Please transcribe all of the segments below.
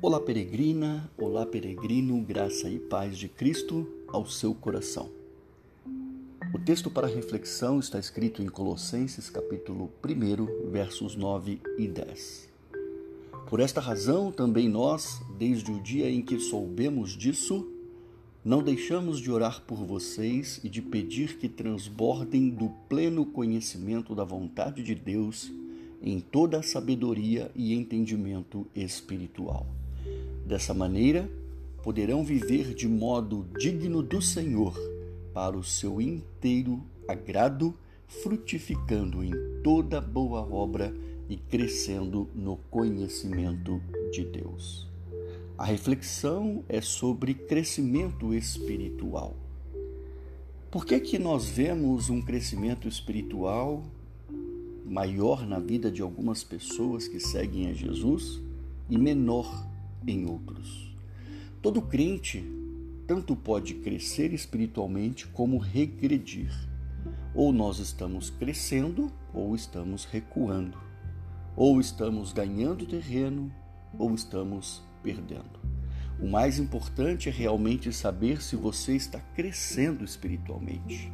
Olá, peregrina, olá, peregrino, graça e paz de Cristo ao seu coração. O texto para reflexão está escrito em Colossenses, capítulo 1, versos 9 e 10. Por esta razão, também nós, desde o dia em que soubemos disso, não deixamos de orar por vocês e de pedir que transbordem do pleno conhecimento da vontade de Deus em toda a sabedoria e entendimento espiritual Dessa maneira, poderão viver de modo digno do Senhor, para o seu inteiro agrado, frutificando em toda boa obra e crescendo no conhecimento de Deus. A reflexão é sobre crescimento espiritual. Por que, que nós vemos um crescimento espiritual maior na vida de algumas pessoas que seguem a Jesus e menor em outros. Todo crente tanto pode crescer espiritualmente como regredir. Ou nós estamos crescendo ou estamos recuando. Ou estamos ganhando terreno ou estamos perdendo. O mais importante é realmente saber se você está crescendo espiritualmente.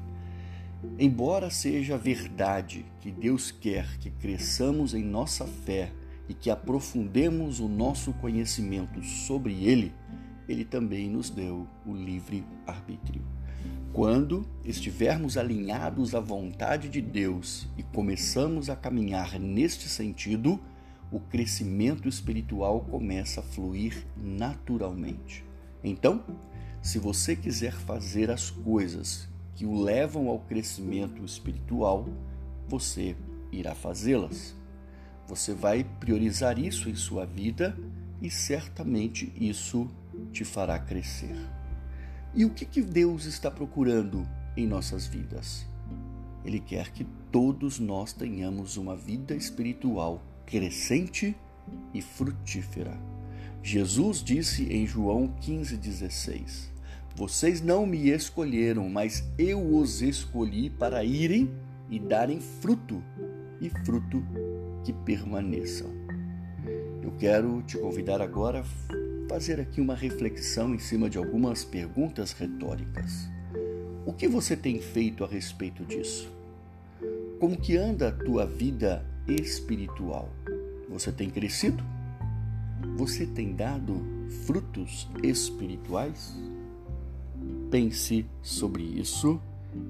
Embora seja verdade que Deus quer que cresçamos em nossa fé e que aprofundemos o nosso conhecimento sobre Ele, Ele também nos deu o livre arbítrio. Quando estivermos alinhados à vontade de Deus e começamos a caminhar neste sentido, o crescimento espiritual começa a fluir naturalmente. Então, se você quiser fazer as coisas que o levam ao crescimento espiritual, você irá fazê-las. Você vai priorizar isso em sua vida e certamente isso te fará crescer. E o que, que Deus está procurando em nossas vidas? Ele quer que todos nós tenhamos uma vida espiritual crescente e frutífera. Jesus disse em João 15,16: Vocês não me escolheram, mas eu os escolhi para irem e darem fruto, e fruto que permaneçam. Eu quero te convidar agora a fazer aqui uma reflexão em cima de algumas perguntas retóricas. O que você tem feito a respeito disso? Como que anda a tua vida espiritual? Você tem crescido? Você tem dado frutos espirituais? Pense sobre isso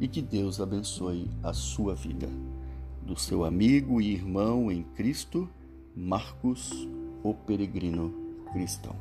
e que Deus abençoe a sua vida do seu amigo e irmão em Cristo, Marcos, o peregrino cristão.